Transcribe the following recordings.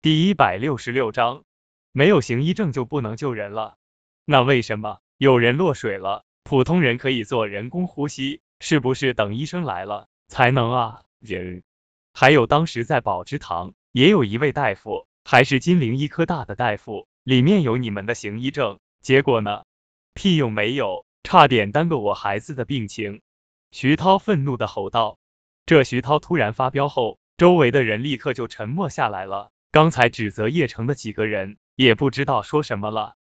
第一百六十六章，没有行医证就不能救人了。那为什么有人落水了，普通人可以做人工呼吸？是不是等医生来了才能啊？人，还有当时在宝芝堂也有一位大夫，还是金陵医科大的大夫，里面有你们的行医证，结果呢？屁用没有，差点耽搁我孩子的病情。徐涛愤怒的吼道。这徐涛突然发飙后，周围的人立刻就沉默下来了。刚才指责叶城的几个人也不知道说什么了，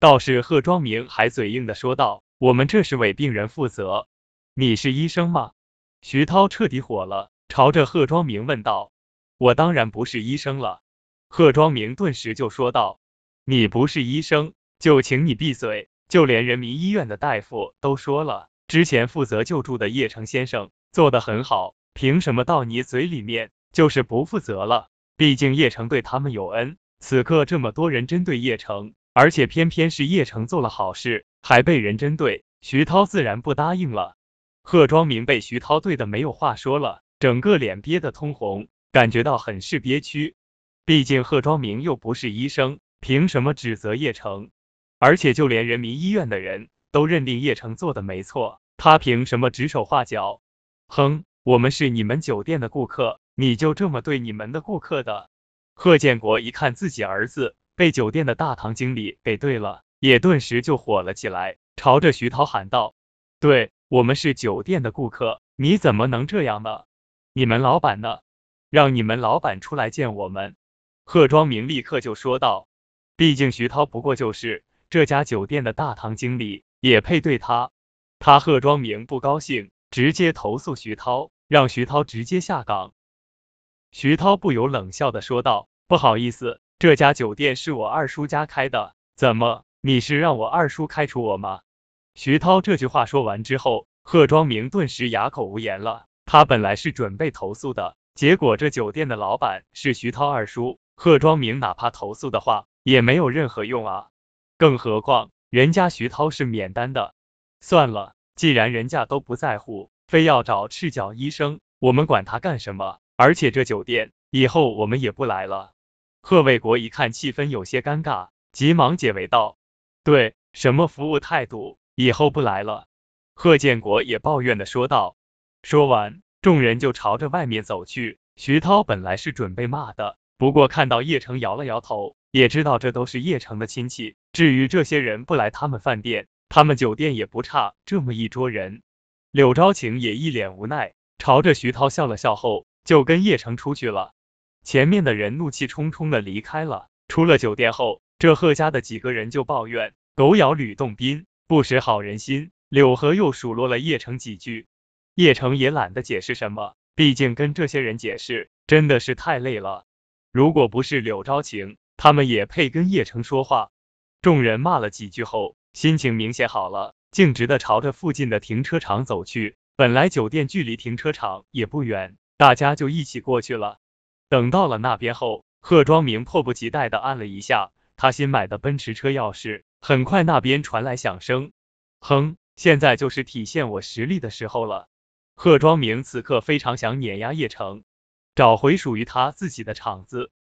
倒是贺庄明还嘴硬的说道：“我们这是为病人负责。”你是医生吗？徐涛彻底火了，朝着贺庄明问道：“我当然不是医生了。”贺庄明顿时就说道：“你不是医生，就请你闭嘴。就连人民医院的大夫都说了，之前负责救助的叶城先生做的很好，凭什么到你嘴里面就是不负责了？”毕竟叶城对他们有恩，此刻这么多人针对叶城，而且偏偏是叶城做了好事，还被人针对，徐涛自然不答应了。贺庄明被徐涛对的没有话说了，整个脸憋得通红，感觉到很是憋屈。毕竟贺庄明又不是医生，凭什么指责叶城？而且就连人民医院的人都认定叶城做的没错，他凭什么指手画脚？哼，我们是你们酒店的顾客。你就这么对你们的顾客的？贺建国一看自己儿子被酒店的大堂经理给对了，也顿时就火了起来，朝着徐涛喊道：“对我们是酒店的顾客，你怎么能这样呢？你们老板呢？让你们老板出来见我们。”贺庄明立刻就说道：“毕竟徐涛不过就是这家酒店的大堂经理，也配对他？他贺庄明不高兴，直接投诉徐涛，让徐涛直接下岗。”徐涛不由冷笑的说道：“不好意思，这家酒店是我二叔家开的，怎么你是让我二叔开除我吗？”徐涛这句话说完之后，贺庄明顿时哑口无言了。他本来是准备投诉的，结果这酒店的老板是徐涛二叔，贺庄明哪怕投诉的话也没有任何用啊。更何况人家徐涛是免单的。算了，既然人家都不在乎，非要找赤脚医生，我们管他干什么？而且这酒店以后我们也不来了。贺卫国一看气氛有些尴尬，急忙解围道：“对，什么服务态度，以后不来了。”贺建国也抱怨的说道。说完，众人就朝着外面走去。徐涛本来是准备骂的，不过看到叶城摇了摇头，也知道这都是叶城的亲戚。至于这些人不来他们饭店，他们酒店也不差这么一桌人。柳昭晴也一脸无奈，朝着徐涛笑了笑后。就跟叶城出去了，前面的人怒气冲冲的离开了。出了酒店后，这贺家的几个人就抱怨狗咬吕洞宾，不识好人心。柳河又数落了叶城几句，叶城也懒得解释什么，毕竟跟这些人解释真的是太累了。如果不是柳昭晴，他们也配跟叶城说话。众人骂了几句后，心情明显好了，径直的朝着附近的停车场走去。本来酒店距离停车场也不远。大家就一起过去了。等到了那边后，贺庄明迫不及待的按了一下他新买的奔驰车钥匙。很快那边传来响声，哼，现在就是体现我实力的时候了。贺庄明此刻非常想碾压叶城，找回属于他自己的场子。